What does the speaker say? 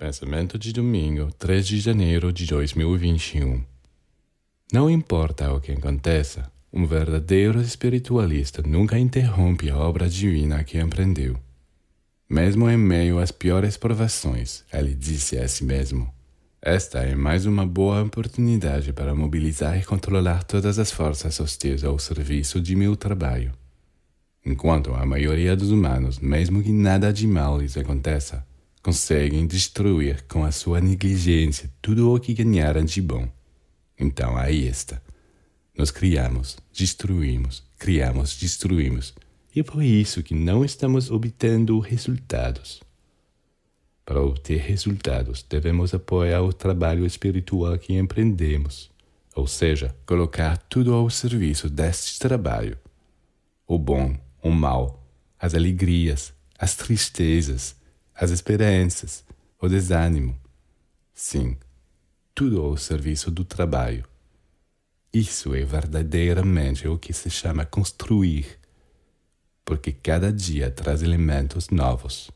Pensamento de domingo, 3 de janeiro de 2021. Não importa o que aconteça, um verdadeiro espiritualista nunca interrompe a obra divina que empreendeu. Mesmo em meio às piores provações, ele disse a si mesmo: Esta é mais uma boa oportunidade para mobilizar e controlar todas as forças hostis ao serviço de meu trabalho. Enquanto a maioria dos humanos, mesmo que nada de mal lhes aconteça, conseguem destruir com a sua negligência tudo o que ganharam de bom. Então aí está. Nós criamos, destruímos, criamos, destruímos. E por isso que não estamos obtendo resultados. Para obter resultados, devemos apoiar o trabalho espiritual que empreendemos, ou seja, colocar tudo ao serviço deste trabalho. O bom, o mal, as alegrias, as tristezas, as esperanças, o desânimo. Sim, tudo ao serviço do trabalho. Isso é verdadeiramente o que se chama construir, porque cada dia traz elementos novos.